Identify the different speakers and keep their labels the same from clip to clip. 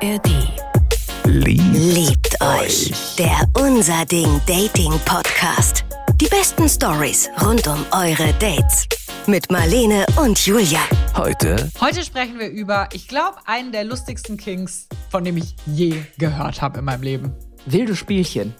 Speaker 1: ARD.
Speaker 2: Liebt,
Speaker 3: Liebt euch. Der Unser Ding Dating Podcast. Die besten Stories rund um eure Dates. Mit Marlene und Julia.
Speaker 2: heute
Speaker 4: Heute sprechen wir über, ich glaube, einen der lustigsten Kings, von dem ich je gehört habe in meinem Leben.
Speaker 5: Wilde Spielchen.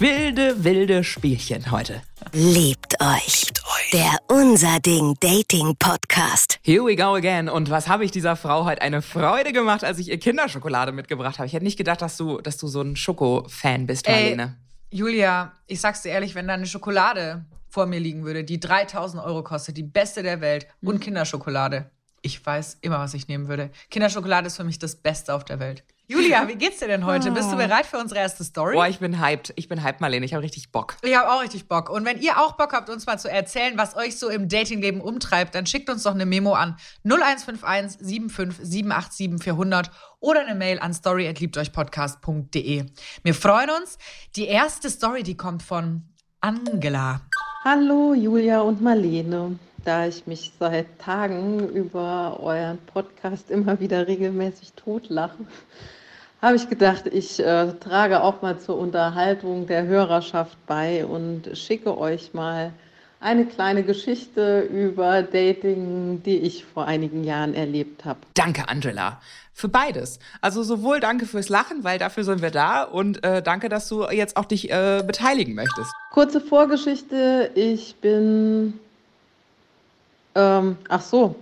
Speaker 5: Wilde, wilde Spielchen heute.
Speaker 3: Liebt euch. Der Unser Ding Dating Podcast.
Speaker 5: Here we go again. Und was habe ich dieser Frau heute eine Freude gemacht, als ich ihr Kinderschokolade mitgebracht habe. Ich hätte nicht gedacht, dass du, dass du so ein Schoko-Fan bist, Marlene.
Speaker 4: Julia, ich sag's dir ehrlich, wenn da eine Schokolade vor mir liegen würde, die 3000 Euro kostet, die beste der Welt und Kinderschokolade, ich weiß immer, was ich nehmen würde. Kinderschokolade ist für mich das Beste auf der Welt. Julia, wie geht's dir denn heute? Bist du bereit für unsere erste Story?
Speaker 5: Boah, ich bin hyped. Ich bin hyped, Marlene. Ich habe richtig Bock.
Speaker 4: Ich habe auch richtig Bock. Und wenn ihr auch Bock habt, uns mal zu erzählen, was euch so im Datingleben umtreibt, dann schickt uns doch eine Memo an 0151 75 787 400 oder eine Mail an story@liebteuchpodcast.de. Wir freuen uns. Die erste Story, die kommt von Angela.
Speaker 6: Hallo Julia und Marlene. Da ich mich seit Tagen über euren Podcast immer wieder regelmäßig totlache, habe ich gedacht, ich äh, trage auch mal zur Unterhaltung der Hörerschaft bei und schicke euch mal eine kleine Geschichte über Dating, die ich vor einigen Jahren erlebt habe.
Speaker 5: Danke, Angela. Für beides. Also sowohl danke fürs Lachen, weil dafür sind wir da. Und äh, danke, dass du jetzt auch dich äh, beteiligen möchtest.
Speaker 6: Kurze Vorgeschichte, ich bin, ähm, ach so,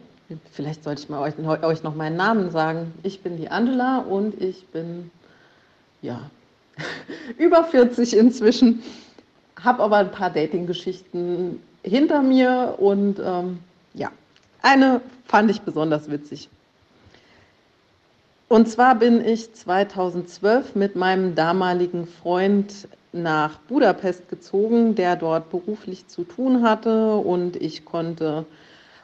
Speaker 6: vielleicht sollte ich mal euch, euch noch meinen Namen sagen. Ich bin die Angela und ich bin, ja, über 40 inzwischen, habe aber ein paar Dating-Geschichten hinter mir und ähm, ja, eine fand ich besonders witzig. Und zwar bin ich 2012 mit meinem damaligen Freund nach Budapest gezogen, der dort beruflich zu tun hatte und ich konnte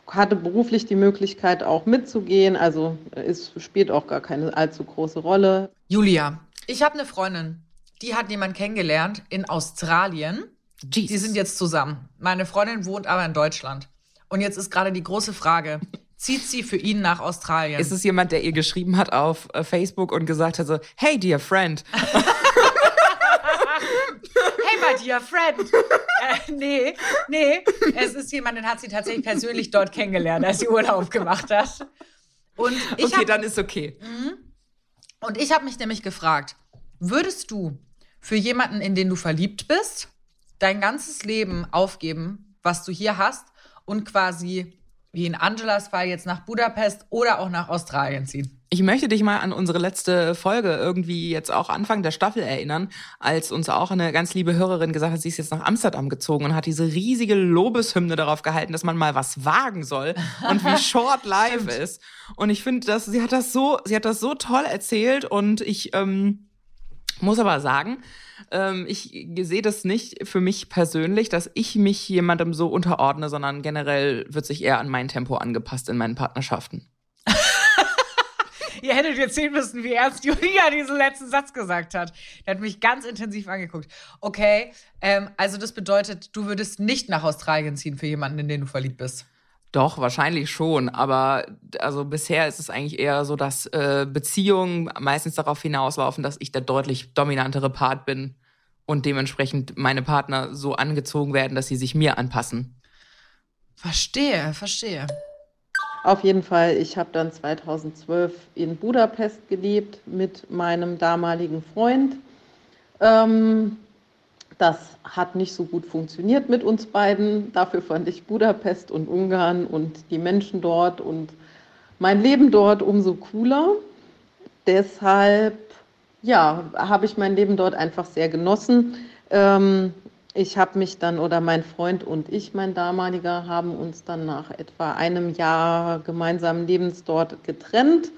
Speaker 6: hatte beruflich die Möglichkeit auch mitzugehen, also es spielt auch gar keine allzu große Rolle.
Speaker 4: Julia, ich habe eine Freundin, die hat jemanden kennengelernt in Australien.
Speaker 5: Jesus.
Speaker 4: Die sind jetzt zusammen. Meine Freundin wohnt aber in Deutschland. Und jetzt ist gerade die große Frage, zieht sie für ihn nach Australien?
Speaker 5: Ist es jemand, der ihr geschrieben hat auf äh, Facebook und gesagt hat so, hey, dear friend.
Speaker 4: Dear friend. äh, nee, nee. Es ist jemand, den hat sie tatsächlich persönlich dort kennengelernt, als sie Urlaub gemacht hat. Und ich
Speaker 5: okay,
Speaker 4: hab,
Speaker 5: dann ist okay.
Speaker 4: und ich habe mich nämlich gefragt, würdest du für jemanden, in den du verliebt bist, dein ganzes Leben aufgeben, was du hier hast und quasi wie in Angelas Fall jetzt nach Budapest oder auch nach Australien ziehen?
Speaker 5: Ich möchte dich mal an unsere letzte Folge irgendwie jetzt auch Anfang der Staffel erinnern, als uns auch eine ganz liebe Hörerin gesagt hat, sie ist jetzt nach Amsterdam gezogen und hat diese riesige Lobeshymne darauf gehalten, dass man mal was wagen soll und wie short life ist. Und ich finde, dass sie hat das so, sie hat das so toll erzählt und ich ähm, muss aber sagen, ähm, ich sehe das nicht für mich persönlich, dass ich mich jemandem so unterordne, sondern generell wird sich eher an mein Tempo angepasst in meinen Partnerschaften.
Speaker 4: Ihr hättet jetzt sehen müssen, wie ernst Julia diesen letzten Satz gesagt hat. Der hat mich ganz intensiv angeguckt. Okay, ähm, also das bedeutet, du würdest nicht nach Australien ziehen für jemanden, in den du verliebt bist.
Speaker 5: Doch, wahrscheinlich schon. Aber also bisher ist es eigentlich eher so, dass äh, Beziehungen meistens darauf hinauslaufen, dass ich der deutlich dominantere Part bin und dementsprechend meine Partner so angezogen werden, dass sie sich mir anpassen.
Speaker 4: Verstehe, verstehe.
Speaker 6: Auf jeden Fall, ich habe dann 2012 in Budapest gelebt mit meinem damaligen Freund. Ähm, das hat nicht so gut funktioniert mit uns beiden. Dafür fand ich Budapest und Ungarn und die Menschen dort und mein Leben dort umso cooler. Deshalb, ja, habe ich mein Leben dort einfach sehr genossen. Ähm, ich habe mich dann, oder mein Freund und ich, mein damaliger, haben uns dann nach etwa einem Jahr gemeinsamen Lebens dort getrennt.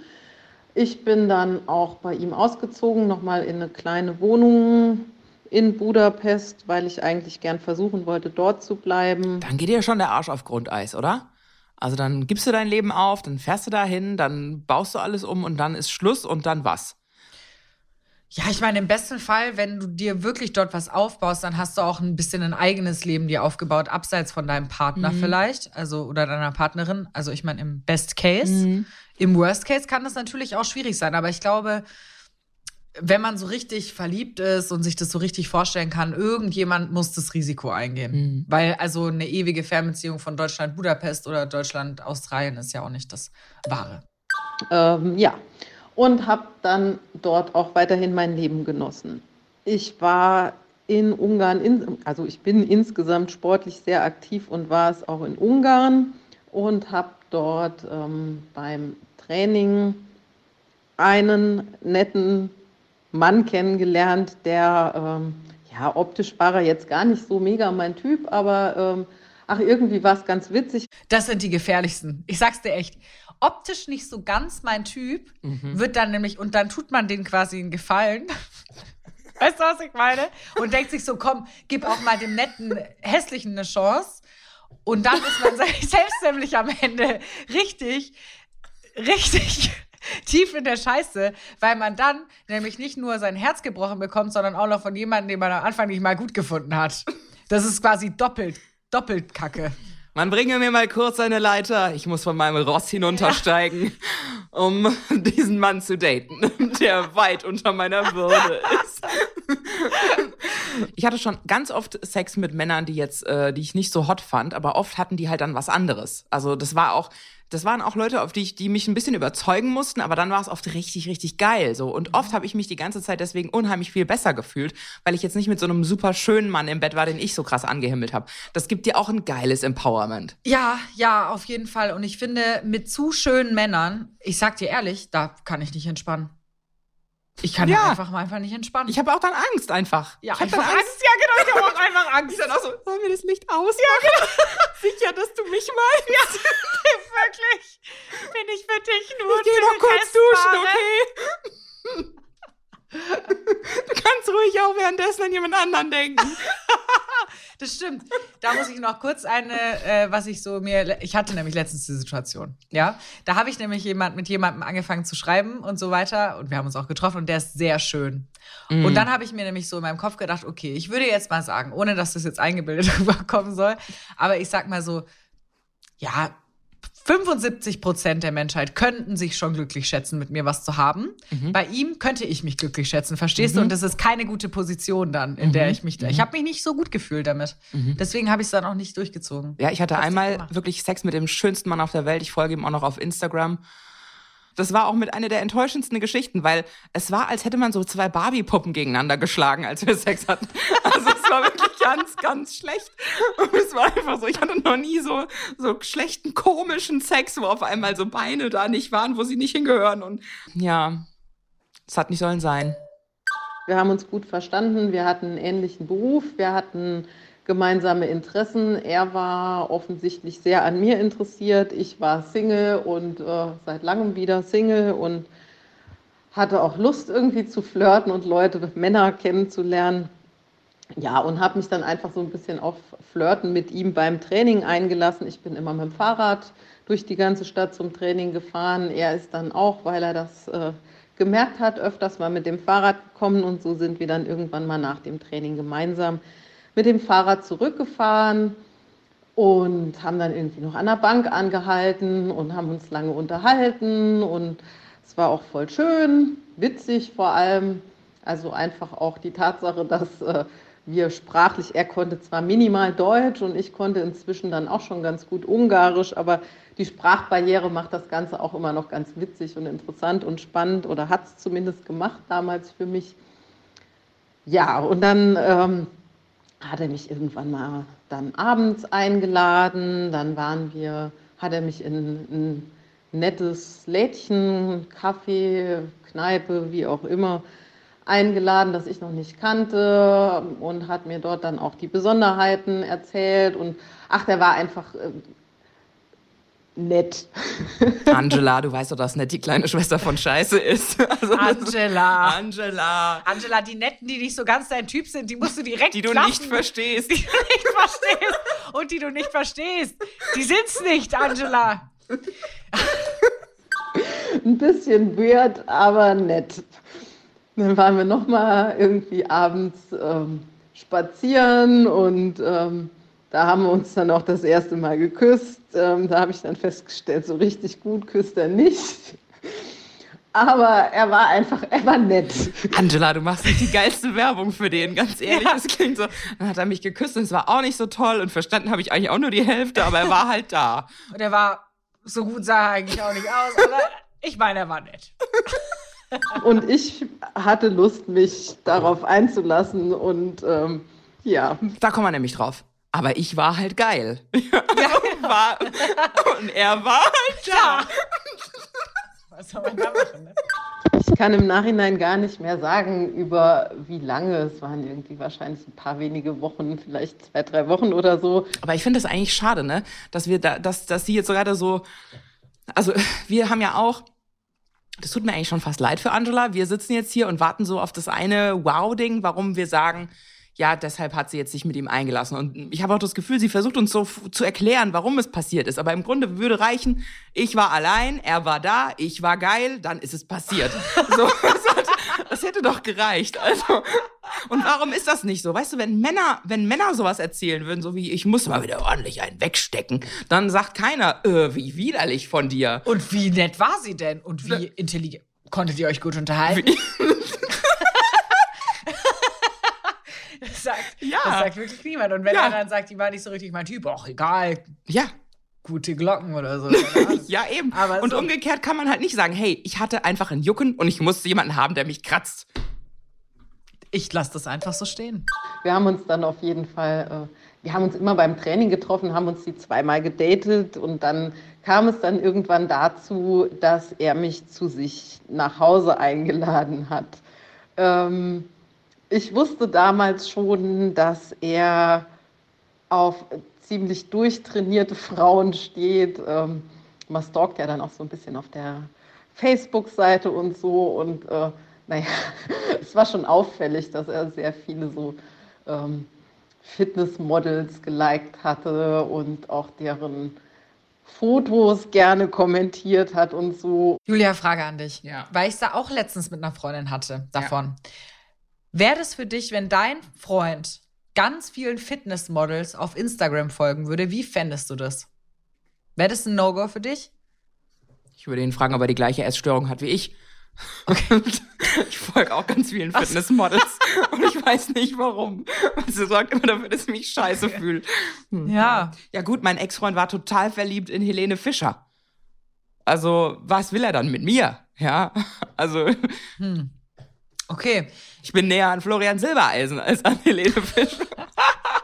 Speaker 6: Ich bin dann auch bei ihm ausgezogen, nochmal in eine kleine Wohnung in Budapest, weil ich eigentlich gern versuchen wollte, dort zu bleiben.
Speaker 5: Dann geht dir schon der Arsch auf Grundeis, oder? Also dann gibst du dein Leben auf, dann fährst du dahin, dann baust du alles um und dann ist Schluss und dann was?
Speaker 4: Ja, ich meine, im besten Fall, wenn du dir wirklich dort was aufbaust, dann hast du auch ein bisschen ein eigenes Leben dir aufgebaut, abseits von deinem Partner vielleicht, also oder deiner Partnerin. Also ich meine, im Best Case. Im Worst Case kann das natürlich auch schwierig sein, aber ich glaube, wenn man so richtig verliebt ist und sich das so richtig vorstellen kann, irgendjemand muss das Risiko eingehen.
Speaker 5: Mhm.
Speaker 4: Weil also eine ewige Fernbeziehung von Deutschland-Budapest oder Deutschland-Australien ist ja auch nicht das Wahre.
Speaker 6: Ähm, ja, und habe dann dort auch weiterhin mein Leben genossen. Ich war in Ungarn, in, also ich bin insgesamt sportlich sehr aktiv und war es auch in Ungarn und habe dort ähm, beim Training einen netten Mann kennengelernt, der, ähm, ja, optisch war er jetzt gar nicht so mega mein Typ, aber ähm, ach, irgendwie war es ganz witzig.
Speaker 4: Das sind die gefährlichsten. Ich sag's dir echt. Optisch nicht so ganz mein Typ, wird dann nämlich, und dann tut man denen quasi einen Gefallen. Weißt du, was ich meine? Und denkt sich so, komm, gib auch mal dem netten, hässlichen eine Chance. Und dann ist man selbst nämlich am Ende richtig, richtig tief in der Scheiße, weil man dann nämlich nicht nur sein Herz gebrochen bekommt, sondern auch noch von jemandem, den man am Anfang nicht mal gut gefunden hat. Das ist quasi doppelt, doppelt Kacke.
Speaker 5: Man bringe mir mal kurz eine Leiter. Ich muss von meinem Ross hinuntersteigen, um diesen Mann zu daten, der weit unter meiner Würde ist. Ich hatte schon ganz oft Sex mit Männern, die jetzt, äh, die ich nicht so hot fand, aber oft hatten die halt dann was anderes. Also das war auch, das waren auch Leute, auf die ich, die mich ein bisschen überzeugen mussten, aber dann war es oft richtig, richtig geil. So und oft habe ich mich die ganze Zeit deswegen unheimlich viel besser gefühlt, weil ich jetzt nicht mit so einem super schönen Mann im Bett war, den ich so krass angehimmelt habe. Das gibt dir auch ein geiles Empowerment.
Speaker 4: Ja, ja, auf jeden Fall. Und ich finde, mit zu schönen Männern, ich sag dir ehrlich, da kann ich nicht entspannen. Ich kann
Speaker 5: Ja.
Speaker 4: einfach mal einfach nicht entspannen.
Speaker 5: Ich habe auch dann Angst einfach.
Speaker 4: ja,
Speaker 5: ich hab
Speaker 4: einfach
Speaker 5: dann
Speaker 4: Angst. Ja, genau, ich habe auch einfach Angst.
Speaker 5: Ich dann auch so, sollen wir das Licht ausmachen? Ja, genau. Sicher, dass du mich meinst? Ja,
Speaker 4: Wirklich. Bin ich für dich nur
Speaker 5: ich geh noch kurz duschen, okay? Du kannst ruhig auch währenddessen an jemand anderen denken.
Speaker 4: Das stimmt. Da muss ich noch kurz eine, äh, was ich so mir, ich hatte nämlich letztens die Situation, ja. Da habe ich nämlich jemand mit jemandem angefangen zu schreiben und so weiter und wir haben uns auch getroffen und der ist sehr schön. Und dann habe ich mir nämlich so in meinem Kopf gedacht, okay, ich würde jetzt mal sagen, ohne dass das jetzt eingebildet rüberkommen soll, aber ich sag mal so, ja, 75 Prozent der Menschheit könnten sich schon glücklich schätzen, mit mir was zu haben. Bei ihm könnte ich mich glücklich schätzen, verstehst du? Und das ist keine gute Position dann, in der ich mich da. Ich habe mich nicht so gut gefühlt damit. Deswegen habe ich es dann auch nicht durchgezogen.
Speaker 5: Ja, ich hatte
Speaker 4: Hab's
Speaker 5: einmal wirklich Sex mit dem schönsten Mann auf der Welt. Ich folge ihm auch noch auf Instagram. Das war auch mit einer der enttäuschendsten Geschichten, weil es war, als hätte man so zwei Barbie-Puppen gegeneinander geschlagen, als wir Sex hatten. Also es war wirklich ganz, ganz schlecht. Und es war einfach so, ich hatte noch nie so, so schlechten, komischen Sex, wo auf einmal so Beine da nicht waren, wo sie nicht hingehören. Und ja, es hat nicht sollen sein.
Speaker 6: Wir haben uns gut verstanden, wir hatten einen ähnlichen Beruf, wir hatten gemeinsame Interessen. Er war offensichtlich sehr an mir interessiert. Ich war Single und äh, seit langem wieder Single und hatte auch Lust irgendwie zu flirten und Leute, Männer kennenzulernen. Ja, und habe mich dann einfach so ein bisschen auf Flirten mit ihm beim Training eingelassen. Ich bin immer mit dem Fahrrad durch die ganze Stadt zum Training gefahren. Er ist dann auch, weil er das äh, gemerkt hat, öfters mal mit dem Fahrrad gekommen und so sind wir dann irgendwann mal nach dem Training gemeinsam mit dem Fahrrad zurückgefahren und haben dann irgendwie noch an der Bank angehalten und haben uns lange unterhalten und es war auch voll schön, witzig vor allem. Also einfach auch die Tatsache, dass äh, wir sprachlich, er konnte zwar minimal Deutsch und ich konnte inzwischen dann auch schon ganz gut Ungarisch, aber die Sprachbarriere macht das Ganze auch immer noch ganz witzig und interessant und spannend oder hat es zumindest gemacht damals für mich. Ja, und dann ähm, hat er mich irgendwann mal dann abends eingeladen. Dann waren wir, hat er mich in ein nettes Lädchen, Kaffee, Kneipe, wie auch immer, eingeladen, das ich noch nicht kannte und hat mir dort dann auch die Besonderheiten erzählt. Und ach, der war einfach äh, nett.
Speaker 5: Angela, du weißt doch, dass nicht die kleine Schwester von Scheiße ist. Also,
Speaker 4: Angela.
Speaker 5: Angela.
Speaker 4: Angela, die Netten, die nicht so ganz dein Typ sind, die musst du direkt
Speaker 5: Die du
Speaker 4: klappen.
Speaker 5: nicht verstehst.
Speaker 4: Die du nicht verstehst. Und die du nicht verstehst. Die sind's nicht, Angela.
Speaker 6: ein bisschen weird, aber nett. Dann waren wir noch mal irgendwie abends ähm, spazieren und ähm, da haben wir uns dann auch das erste Mal geküsst. Ähm, da habe ich dann festgestellt, so richtig gut küsst er nicht. Aber er war einfach, er war nett.
Speaker 5: Angela, du machst nicht die geilste Werbung für den, ganz ehrlich. Ja. Das klingt so. Dann hat er mich geküsst und es war auch nicht so toll und verstanden habe ich eigentlich auch nur die Hälfte, aber er war halt da.
Speaker 4: Und er war, so gut sah er eigentlich auch nicht aus, aber ich meine, er war nett.
Speaker 6: Und ich hatte Lust, mich darauf einzulassen und ähm, ja.
Speaker 5: Da kommen wir nämlich drauf. Aber ich war halt geil. Ja, war, und er war halt da.
Speaker 6: Was soll man da machen? Ne? Ich kann im Nachhinein gar nicht mehr sagen, über wie lange. Es waren irgendwie wahrscheinlich ein paar wenige Wochen, vielleicht zwei, drei Wochen oder so.
Speaker 5: Aber ich finde das eigentlich schade, ne? Dass wir da, dass, dass sie jetzt gerade so. Also, wir haben ja auch das tut mir eigentlich schon fast leid für Angela. Wir sitzen jetzt hier und warten so auf das eine Wow-Ding, warum wir sagen, ja, deshalb hat sie jetzt sich mit ihm eingelassen. Und ich habe auch das Gefühl, sie versucht uns so zu erklären, warum es passiert ist. Aber im Grunde würde reichen, ich war allein, er war da, ich war geil, dann ist es passiert. So, das hätte doch gereicht. Also, und warum ist das nicht so? Weißt du, wenn Männer, wenn Männer sowas erzählen würden, so wie ich muss mal wieder ordentlich einen wegstecken, dann sagt keiner, äh, wie widerlich von dir.
Speaker 4: Und wie nett war sie denn? Und wie intelligent? Konntet ihr euch gut unterhalten? das, ja. das sagt wirklich niemand. Und wenn ja. er dann sagt, die war nicht so richtig mein Typ, auch egal.
Speaker 5: Ja,
Speaker 4: gute Glocken oder so.
Speaker 5: ja, eben. Aber und so. umgekehrt kann man halt nicht sagen, hey, ich hatte einfach ein Jucken und ich musste jemanden haben, der mich kratzt.
Speaker 4: Ich lasse das einfach so stehen.
Speaker 6: Wir haben uns dann auf jeden Fall, äh, wir haben uns immer beim Training getroffen, haben uns die zweimal gedatet und dann kam es dann irgendwann dazu, dass er mich zu sich nach Hause eingeladen hat. Ähm, ich wusste damals schon, dass er auf ziemlich durchtrainierte Frauen steht. Ähm, man stalkt ja dann auch so ein bisschen auf der Facebook-Seite und so. Und äh, naja, es war schon auffällig, dass er sehr viele so ähm, Fitnessmodels geliked hatte und auch deren Fotos gerne kommentiert hat und so.
Speaker 4: Julia, Frage an dich. Ja. Weil ich es da auch letztens mit einer Freundin hatte davon. Ja. Wäre das für dich, wenn dein Freund ganz vielen Fitnessmodels auf Instagram folgen würde, wie fändest du das? Wäre das ein No-Go für dich?
Speaker 5: Ich würde ihn fragen, ob er die gleiche Essstörung hat wie ich. Okay. Ich folge auch ganz vielen? Fitnessmodels und ich weiß nicht warum. Und sie sorgt immer dafür, dass ich mich scheiße fühle.
Speaker 4: Hm. Ja.
Speaker 5: Ja gut, mein Ex-Freund war total verliebt in Helene Fischer. Also, was will er dann mit mir? Ja, also. Hm.
Speaker 4: Okay.
Speaker 5: Ich bin näher an Florian Silbereisen als an Helene Fischer.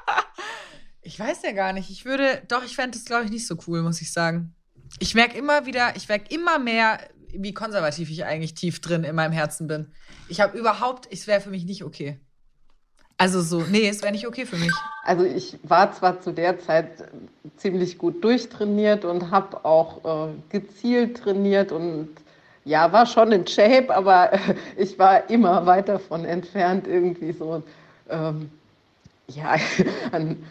Speaker 4: ich weiß ja gar nicht. Ich würde, doch, ich fände das, glaube ich, nicht so cool, muss ich sagen. Ich merke immer wieder, ich merke immer mehr, wie konservativ ich eigentlich tief drin in meinem Herzen bin. Ich habe überhaupt, es wäre für mich nicht okay. Also so, nee, es wäre nicht okay für mich.
Speaker 6: Also ich war zwar zu der Zeit ziemlich gut durchtrainiert und habe auch äh, gezielt trainiert und ja, war schon in Shape, aber ich war immer weit davon entfernt, irgendwie so, ähm, ja, ein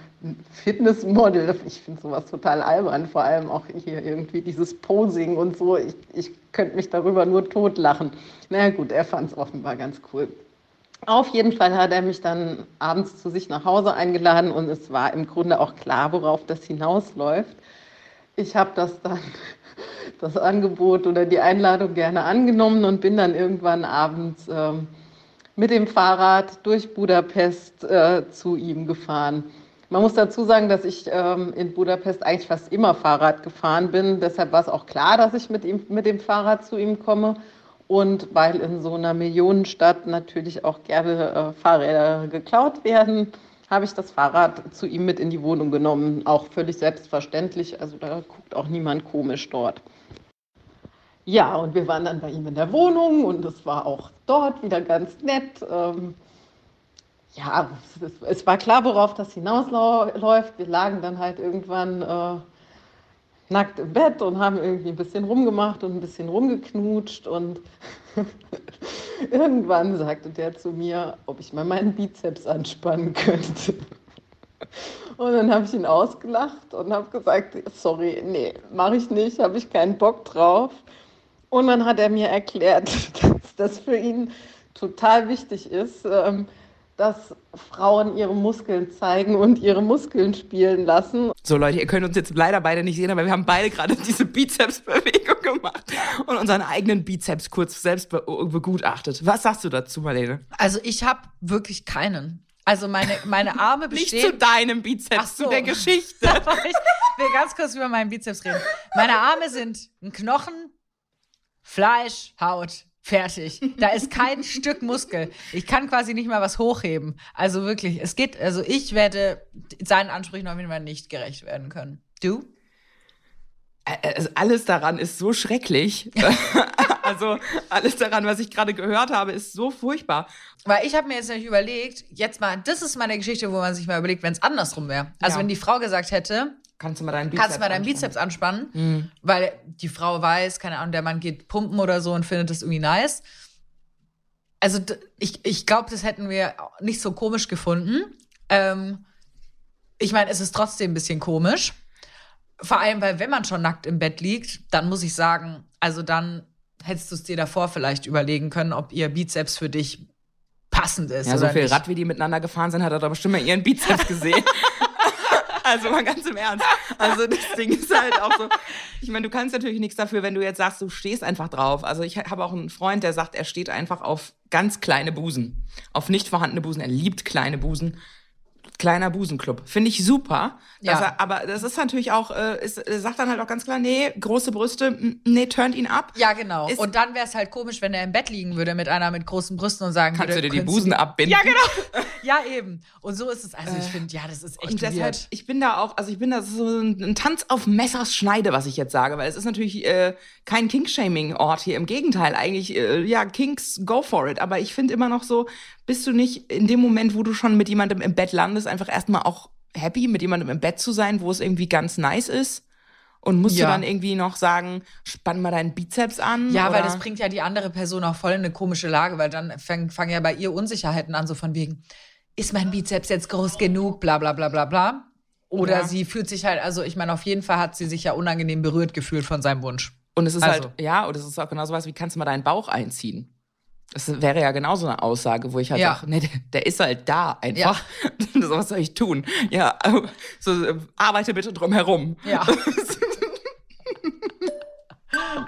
Speaker 6: Fitnessmodel. Ich finde sowas total albern, vor allem auch hier irgendwie dieses Posing und so. Ich, ich könnte mich darüber nur totlachen. Na naja, gut, er fand es offenbar ganz cool. Auf jeden Fall hat er mich dann abends zu sich nach Hause eingeladen und es war im Grunde auch klar, worauf das hinausläuft. Ich habe das dann das Angebot oder die Einladung gerne angenommen und bin dann irgendwann abends ähm, mit dem Fahrrad durch Budapest äh, zu ihm gefahren. Man muss dazu sagen, dass ich ähm, in Budapest eigentlich fast immer Fahrrad gefahren bin. Deshalb war es auch klar, dass ich mit, ihm, mit dem Fahrrad zu ihm komme. Und weil in so einer Millionenstadt natürlich auch gerne äh, Fahrräder geklaut werden, habe ich das Fahrrad zu ihm mit in die Wohnung genommen. Auch völlig selbstverständlich. Also da guckt auch niemand komisch dort. Ja, und wir waren dann bei ihm in der Wohnung und es war auch dort wieder ganz nett. Ähm, ja, es, es, war klar, worauf das hinausläuft. Wir lagen dann halt irgendwann äh, nackt im Bett und haben irgendwie ein bisschen rumgemacht und ein bisschen rumgeknutscht und irgendwann sagte der zu mir, ob ich mal meinen Bizeps anspannen könnte. Und dann habe ich ihn ausgelacht und habe gesagt, sorry, nee, mache ich nicht, habe ich keinen Bock drauf. Und dann hat er mir erklärt, dass das für ihn total wichtig ist, ähm, dass Frauen ihre Muskeln zeigen und ihre Muskeln spielen lassen.
Speaker 5: So Leute, ihr könnt uns jetzt leider beide nicht sehen, aber wir haben beide gerade diese Bizepsbewegung gemacht und unseren eigenen Bizeps kurz selbst be begutachtet. Was sagst du dazu, Marlene?
Speaker 4: Also ich habe wirklich keinen. Also meine, meine Arme
Speaker 5: Nicht
Speaker 4: bestehen...
Speaker 5: zu deinem Bizeps,
Speaker 4: Ach so.
Speaker 5: zu der Geschichte.
Speaker 4: Ich will ganz kurz über meinen Bizeps reden. Meine Arme sind ein Knochen, Fleisch, Haut. Fertig. Da ist kein Stück Muskel. Ich kann quasi nicht mal was hochheben. Also wirklich, es geht, also ich werde seinen Ansprüchen auf jeden Fall nicht gerecht werden können. Du?
Speaker 5: Also alles daran ist so schrecklich. also alles daran, was ich gerade gehört habe, ist so furchtbar.
Speaker 4: Weil ich habe mir jetzt nämlich überlegt, jetzt mal, das ist meine Geschichte, wo man sich mal überlegt, wenn es andersrum wäre. Also
Speaker 5: Ja.
Speaker 4: wenn die Frau gesagt hätte,
Speaker 5: Kannst du mal deinen Bizeps
Speaker 4: kannst du mal deinen? Bizeps anspannen, weil die Frau weiß, keine Ahnung, der Mann geht pumpen oder so und findet das irgendwie nice. Also ich, ich glaube, das hätten wir nicht so komisch gefunden. Ähm, ich meine, es ist trotzdem ein bisschen komisch. Vor allem, weil wenn man schon nackt im Bett liegt, dann muss ich sagen, also dann hättest du es dir davor vielleicht überlegen können, ob ihr Bizeps für dich passend ist.
Speaker 5: Ja, so viel
Speaker 4: nicht.
Speaker 5: Rad, wie die miteinander gefahren sind, hat er doch bestimmt mal ihren Bizeps gesehen. also mal ganz im Ernst. Also das Ding ist halt auch so. Ich meine, du kannst natürlich nichts dafür, wenn du jetzt sagst, du stehst einfach drauf. Also ich habe auch einen Freund, der sagt, er steht einfach auf ganz kleine Busen. Auf nicht vorhandene Busen. Er liebt kleine Busen. Kleiner Busenclub. Finde ich super.
Speaker 4: Ja.
Speaker 5: er, aber das ist natürlich auch, äh, ist, er sagt dann halt auch ganz klar, nee, große Brüste, nee, turnt ihn ab.
Speaker 4: Ja, genau.
Speaker 5: Ist-
Speaker 4: und dann wäre es halt komisch, wenn er im Bett liegen würde mit einer mit großen Brüsten und sagen
Speaker 5: Kannst du
Speaker 4: würde,
Speaker 5: dir die Busen abbinden?
Speaker 4: Ja, genau. Ja, eben. Und so ist es. Also ich finde, ja, das ist echt
Speaker 5: Und deshalb,
Speaker 4: weird.
Speaker 5: ich bin da auch, also ich bin da so ein, ein Tanz auf Messers Schneide, was ich jetzt sage, weil es ist natürlich äh, kein Kink-Shaming-Ort hier. Im Gegenteil, eigentlich, äh, ja, Kinks, go for it. Aber ich finde immer noch so, bist du nicht in dem Moment, wo du schon mit jemandem im Bett landest, einfach erstmal auch happy, mit jemandem im Bett zu sein, wo es irgendwie ganz nice ist? Und musst
Speaker 4: Ja.
Speaker 5: du dann irgendwie noch sagen, spann mal deinen Bizeps an?
Speaker 4: Ja,
Speaker 5: oder?
Speaker 4: weil das bringt ja die andere Person auch voll in eine komische Lage, weil dann fangen fangen ja bei ihr Unsicherheiten an, so von wegen, ist mein Bizeps jetzt groß genug, bla bla bla bla bla. Oder
Speaker 5: Ja.
Speaker 4: sie fühlt sich halt, also ich meine, auf jeden Fall hat sie sich ja unangenehm berührt gefühlt von seinem Wunsch.
Speaker 5: Und es ist
Speaker 4: Also.
Speaker 5: halt, ja, und es ist auch genau sowas, wie kannst du mal deinen Bauch einziehen? Das wäre ja genauso eine Aussage, wo ich halt
Speaker 4: Ja.
Speaker 5: sage, nee, der, der ist halt da einfach. so, was soll ich tun? Ja, äh, so, äh, arbeite bitte drum herum.
Speaker 4: Ja.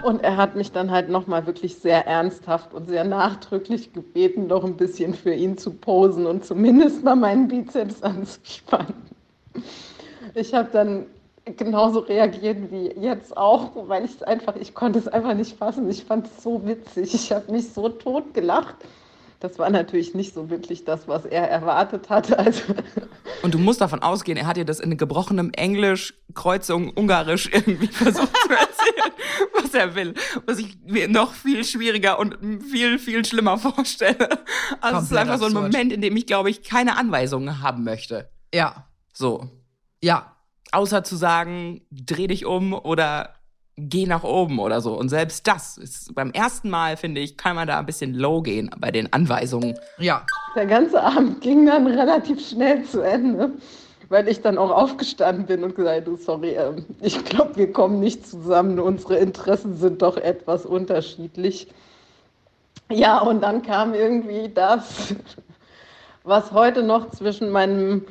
Speaker 6: Und er hat mich dann halt nochmal wirklich sehr ernsthaft und sehr nachdrücklich gebeten, noch ein bisschen für ihn zu posen und zumindest mal meinen Bizeps anzuspannen. Ich habe dann genauso reagiert wie jetzt auch, weil ich es einfach, ich konnte es einfach nicht fassen. Ich fand es so witzig. Ich habe mich so tot gelacht. Das war natürlich nicht so wirklich das, was er erwartet hatte. Also
Speaker 5: Und du musst davon ausgehen, er hat dir das in gebrochenem Englisch, Kreuzung, Ungarisch irgendwie versucht zu erzählen, was er will. Was ich mir noch viel schwieriger und viel, viel schlimmer vorstelle. Also es ist einfach so ein
Speaker 4: absurd.
Speaker 5: Moment, in dem ich, glaube ich, keine Anweisungen haben möchte.
Speaker 4: Ja.
Speaker 5: So.
Speaker 4: Ja.
Speaker 5: Außer zu sagen, dreh dich um oder geh nach oben oder so. Und selbst das ist beim ersten Mal, finde ich, kann man da ein bisschen low gehen bei den Anweisungen.
Speaker 4: Ja.
Speaker 6: Der ganze Abend ging dann relativ schnell zu Ende, weil ich dann auch aufgestanden bin und gesagt, du, sorry, ähm, ich glaube, wir kommen nicht zusammen. Unsere Interessen sind doch etwas unterschiedlich. Ja, und dann kam irgendwie das, was heute noch zwischen meinem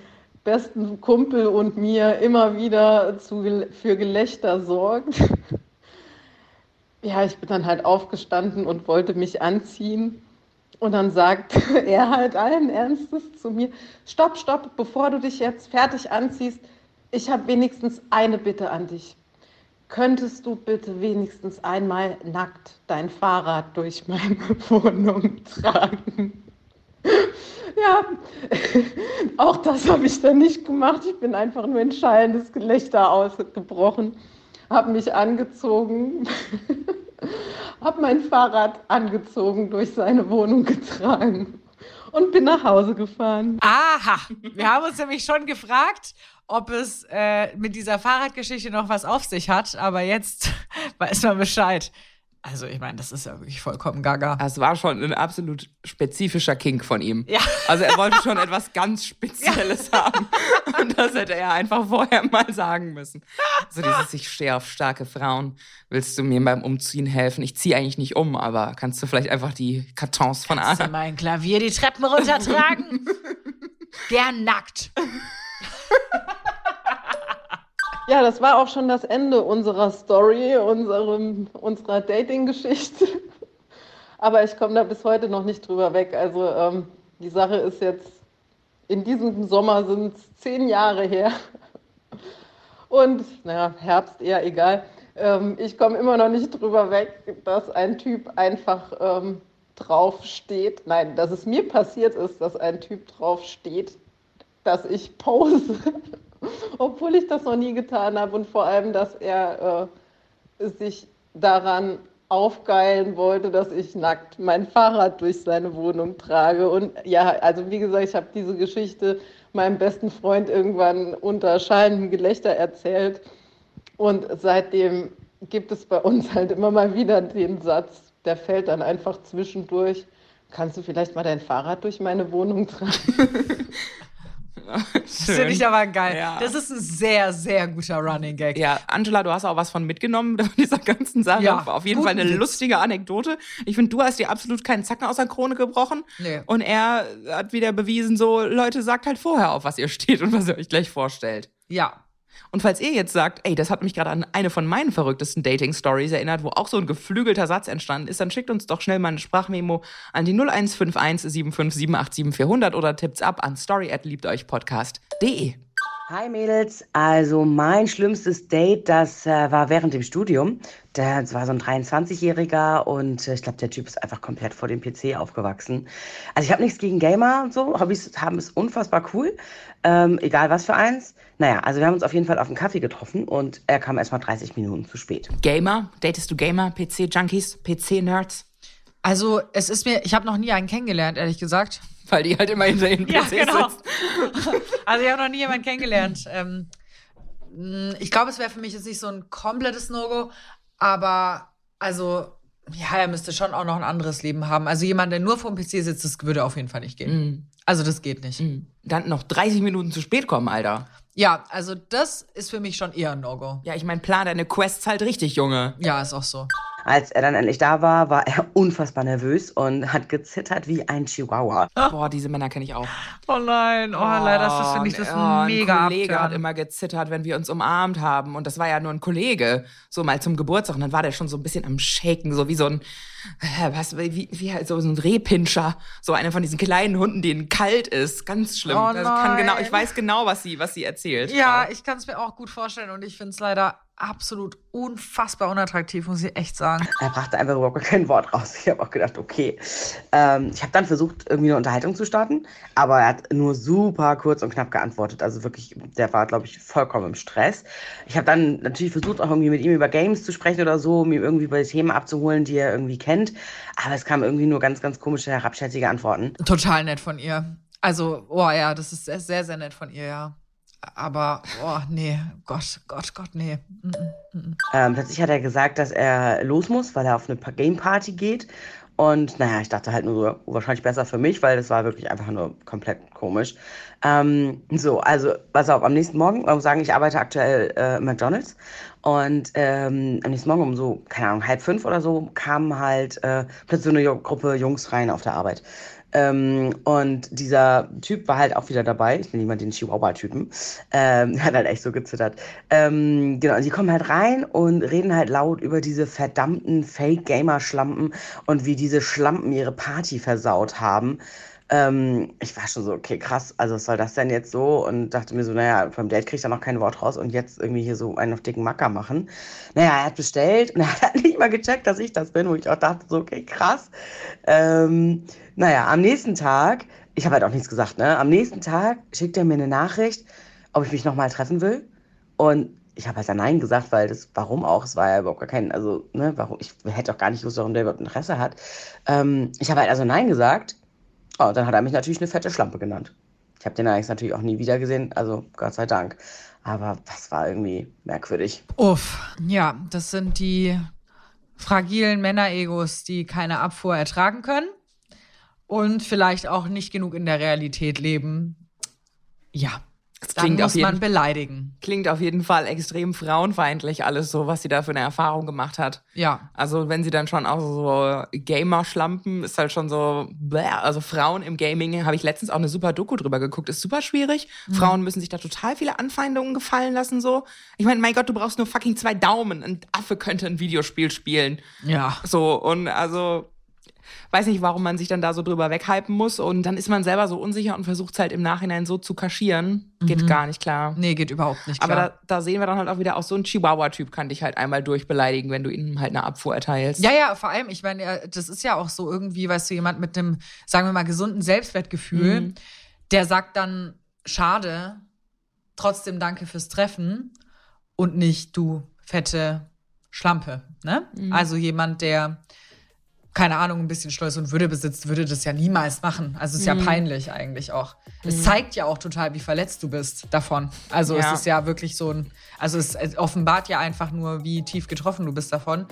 Speaker 6: besten Kumpel und mir immer wieder zu, für Gelächter sorgt. Ja, ich bin dann halt aufgestanden und wollte mich anziehen. Und dann sagt er halt allen Ernstes zu mir, stopp, stopp, bevor du dich jetzt fertig anziehst, ich habe wenigstens eine Bitte an dich. Könntest du bitte wenigstens einmal nackt dein Fahrrad durch meine Wohnung tragen? Ja, auch das habe ich dann nicht gemacht. Ich bin einfach nur in schallendes Gelächter ausgebrochen, habe mich angezogen, habe mein Fahrrad angezogen durch seine Wohnung getragen und bin nach Hause gefahren.
Speaker 4: Aha. Wir haben uns nämlich schon gefragt, ob es äh, mit dieser Fahrradgeschichte noch was auf sich hat, aber jetzt weiß man Bescheid. Also, ich meine, das ist ja wirklich vollkommen gaga.
Speaker 5: Es war schon ein absolut spezifischer Kink von ihm.
Speaker 4: Ja.
Speaker 5: Also er wollte schon etwas ganz Spezielles haben. Und das hätte er einfach vorher mal sagen müssen. So dieses, ich stehe auf starke Frauen. Willst du mir beim Umziehen helfen? Ich ziehe eigentlich nicht um, aber kannst du vielleicht einfach die Kartons von
Speaker 4: Kannst du mein Klavier die Treppen runtertragen? Gern nackt.
Speaker 6: Ja, das war auch schon das Ende unserer Story, unserem, unserer Dating-Geschichte. Aber ich komme da bis heute noch nicht drüber weg. Also ähm, die Sache ist jetzt, in diesem Sommer sind es zehn Jahre her. Und, naja, Herbst eher egal. Ähm, ich komme immer noch nicht drüber weg, dass ein Typ einfach ähm, drauf steht. Nein, dass es mir passiert ist, dass ein Typ drauf steht, dass ich pose. Obwohl ich das noch nie getan habe und vor allem, dass er äh, sich daran aufgeilen wollte, dass ich nackt mein Fahrrad durch seine Wohnung trage. Und ja, also wie gesagt, ich habe diese Geschichte meinem besten Freund irgendwann unter schallendem Gelächter erzählt. Und seitdem gibt es bei uns halt immer mal wieder den Satz, der fällt dann einfach zwischendurch. Kannst du vielleicht mal dein Fahrrad durch meine Wohnung tragen?
Speaker 4: Das finde ich aber geil.
Speaker 5: Ja.
Speaker 4: Das ist ein sehr, sehr guter Running Gag.
Speaker 5: Ja, Angela, du hast auch was von mitgenommen von dieser ganzen Sache.
Speaker 4: Ja,
Speaker 5: Auf jeden Fall eine
Speaker 4: Witz.
Speaker 5: lustige Anekdote. Ich finde, du hast dir absolut keinen Zacken aus der Krone gebrochen.
Speaker 4: Nee.
Speaker 5: Und er hat wieder bewiesen, so, Leute, sagt halt vorher auf, was ihr steht und was ihr euch gleich vorstellt.
Speaker 4: Ja.
Speaker 5: Und falls ihr jetzt sagt, ey, das hat mich gerade an eine von meinen verrücktesten Dating-Stories erinnert, wo auch so ein geflügelter Satz entstanden ist, dann schickt uns doch schnell mal eine Sprachmemo an die 0151 75 400 oder tippt's ab an story@liebteuchpodcast.de.
Speaker 1: Hi Mädels, also mein schlimmstes Date, das äh, war während dem Studium. Das war so ein 23-Jähriger und äh, ich glaube, der Typ ist einfach komplett vor dem PC aufgewachsen. Also ich habe nichts gegen Gamer und so, Hobbys haben es unfassbar cool, ähm, egal was für eins. Naja, also wir haben uns auf jeden Fall auf einen Kaffee getroffen und er kam erst mal 30 Minuten zu spät.
Speaker 5: Gamer? Datest du Gamer? PC-Junkies? PC-Nerds?
Speaker 4: Also, es ist mir, ich habe noch nie einen kennengelernt, ehrlich gesagt.
Speaker 5: Weil die halt immer hinter ihren
Speaker 4: Ja,
Speaker 5: PCs
Speaker 4: genau.
Speaker 5: sitzen.
Speaker 4: Also, ich habe noch nie jemanden kennengelernt. Ähm, mh, ich glaube, es wäre für mich jetzt nicht so ein komplettes No-Go, aber also, ja, er müsste schon auch noch ein anderes Leben haben. Also, jemand, der nur vor dem PC sitzt, das würde auf jeden Fall nicht gehen. Also, das geht nicht.
Speaker 5: Dann noch 30 Minuten zu spät kommen, Alter.
Speaker 4: Ja, also, das ist für mich schon eher ein No-Go.
Speaker 5: Ja, ich mein, plan deine Quests halt richtig, Junge.
Speaker 4: Ja, ist auch so.
Speaker 1: Als er dann endlich da war, war er unfassbar nervös und hat gezittert wie ein Chihuahua.
Speaker 5: Boah, diese Männer kenne ich auch.
Speaker 4: Oh nein, oh, leider ist das, finde ich, das
Speaker 5: Oh, ein
Speaker 4: mega
Speaker 5: Kollege hat immer gezittert, wenn wir uns umarmt haben. Und das war ja nur ein Kollege, so mal zum Geburtstag. Und dann war der schon so ein bisschen am Shaken, so wie so ein, äh, was, wie, wie halt so, ein Rehpinscher. So einer von diesen kleinen Hunden, denen kalt ist. Ganz schlimm.
Speaker 4: Oh
Speaker 5: also kann genau, ich weiß genau, was sie, was sie erzählt.
Speaker 4: Ja, ich kann es mir auch gut vorstellen und ich finde es leider absolut unfassbar unattraktiv, muss ich echt sagen.
Speaker 1: Er brachte einfach überhaupt kein Wort raus. Ich habe auch gedacht, okay. Ähm, ich habe dann versucht, irgendwie eine Unterhaltung zu starten, aber er hat nur super kurz und knapp geantwortet. Also wirklich, der war, glaube ich, vollkommen im Stress. Ich habe dann natürlich versucht, auch irgendwie mit ihm über Games zu sprechen oder so, um ihm irgendwie über die Themen abzuholen, die er irgendwie kennt. Aber es kamen irgendwie nur ganz, ganz komische, herabschätzige Antworten.
Speaker 4: Total nett von ihr. Also, oh ja, das ist sehr, sehr nett von ihr, ja. Aber, oh, nee, Gott, Gott, Gott, nee. Mm, mm, mm.
Speaker 1: Ähm, plötzlich hat er gesagt, dass er los muss, weil er auf eine Pa- Game-Party geht. Und naja, ich dachte halt nur wahrscheinlich besser für mich, weil das war wirklich einfach nur komplett komisch. Ähm, so, also, pass auf, am nächsten Morgen, muss sagen, ich arbeite aktuell äh, McDonalds. Und ähm, am nächsten Morgen um so, keine Ahnung, halb fünf oder so, kam halt äh, plötzlich so eine Gruppe Jungs rein auf der Arbeit. Ähm, und dieser Typ war halt auch wieder dabei. Ich nenne ihn mal den Chihuahua-Typen. Ähm, hat halt echt so gezittert. Ähm, genau, und die kommen halt rein und reden halt laut über diese verdammten Fake-Gamer-Schlampen und wie diese Schlampen ihre Party versaut haben. Ähm, ich war schon so, okay, krass, also was soll das denn jetzt so? Und dachte mir so, naja, beim Date kriegt er noch kein Wort raus und jetzt irgendwie hier so einen auf dicken Macker machen. Naja, er hat bestellt und er hat nicht mal gecheckt, dass ich das bin, wo ich auch dachte, so, okay, krass. Ähm, naja, am nächsten Tag, ich habe halt auch nichts gesagt, ne? Am nächsten Tag schickt er mir eine Nachricht, ob ich mich nochmal treffen will. Und ich habe halt dann Nein gesagt, weil das, warum auch? Es war ja überhaupt gar kein, also, ne, warum, ich hätte auch gar nicht gewusst, warum der überhaupt Interesse hat. Ähm, ich habe halt also Nein gesagt. Oh, dann hat er mich natürlich eine fette Schlampe genannt. Ich habe den allerdings natürlich auch nie wieder gesehen, also Gott sei Dank. Aber das war irgendwie merkwürdig.
Speaker 4: Uff, ja, das sind die fragilen Männeregos, die keine Abfuhr ertragen können und vielleicht auch nicht genug in der Realität leben. Ja,
Speaker 5: Das
Speaker 4: dann
Speaker 5: klingt
Speaker 4: muss
Speaker 5: auf jeden
Speaker 4: man beleidigen.
Speaker 5: Klingt auf jeden Fall extrem frauenfeindlich alles so, was sie da für eine Erfahrung gemacht hat.
Speaker 4: Ja.
Speaker 5: Also wenn sie dann schon auch so Gamer-Schlampen, ist halt schon so, bäh. also Frauen im Gaming, habe ich letztens auch eine super Doku drüber geguckt, ist super schwierig. Frauen müssen sich da total viele Anfeindungen gefallen lassen so. Ich meine, mein Gott, du brauchst nur fucking zwei Daumen. Ein Affe könnte ein Videospiel spielen.
Speaker 4: Ja.
Speaker 5: So, und also, weiß nicht, warum man sich dann da so drüber weghypen muss. Und dann ist man selber so unsicher und versucht es halt im Nachhinein so zu kaschieren. Geht gar nicht klar.
Speaker 4: Nee, geht überhaupt nicht
Speaker 5: Aber
Speaker 4: klar.
Speaker 5: da, da sehen wir dann halt auch wieder, auch so ein Chihuahua-Typ kann dich halt einmal durchbeleidigen, wenn du ihm halt eine Abfuhr erteilst.
Speaker 4: Ja, ja, vor allem, ich meine, das ist ja auch so irgendwie, weißt du, jemand mit einem, sagen wir mal, gesunden Selbstwertgefühl,
Speaker 5: Mhm.
Speaker 4: der sagt dann, schade, trotzdem danke fürs Treffen und nicht du fette Schlampe, ne?
Speaker 5: Mhm.
Speaker 4: Also jemand, der, keine Ahnung, ein bisschen Stolz und Würde besitzt, würde das ja niemals machen. Also es ist ja
Speaker 5: Mhm.
Speaker 4: peinlich eigentlich auch. Es zeigt ja auch total, wie verletzt du bist davon. Also
Speaker 5: Ja.
Speaker 4: es ist ja wirklich so ein, also es offenbart ja einfach nur, wie tief getroffen du bist davon.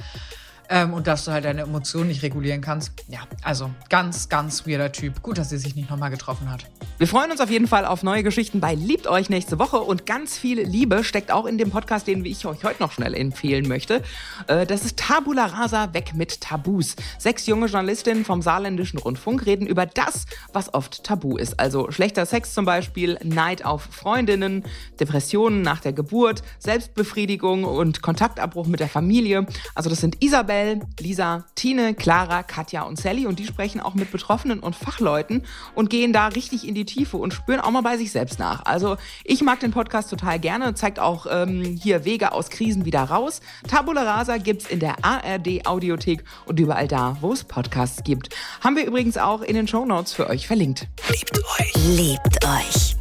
Speaker 4: Ähm, und dass du halt deine Emotionen nicht regulieren kannst. Ja, also ganz, ganz weirder Typ. Gut, dass sie sich nicht nochmal getroffen hat.
Speaker 5: Wir freuen uns auf jeden Fall auf neue Geschichten bei Liebt euch nächste Woche und ganz viel Liebe steckt auch in dem Podcast, den ich euch heute noch schnell empfehlen möchte. Äh, Das ist Tabula Rasa, weg mit Tabus. Sechs junge Journalistinnen vom Saarländischen Rundfunk reden über das, was oft tabu ist. Also schlechter Sex zum Beispiel, Neid auf Freundinnen, Depressionen nach der Geburt, Selbstbefriedigung und Kontaktabbruch mit der Familie. Also das sind Isabel, Lisa, Tine, Clara, Katja und Sally und die sprechen auch mit Betroffenen und Fachleuten und gehen da richtig in die Tiefe und spüren auch mal bei sich selbst nach. Also ich mag den Podcast total gerne, zeigt auch ähm, hier Wege aus Krisen wieder raus. Tabula Rasa gibt's in der ARD Audiothek und überall da, wo es Podcasts gibt. Haben wir übrigens auch in den Shownotes für euch verlinkt.
Speaker 2: Liebt euch.
Speaker 3: Liebt euch.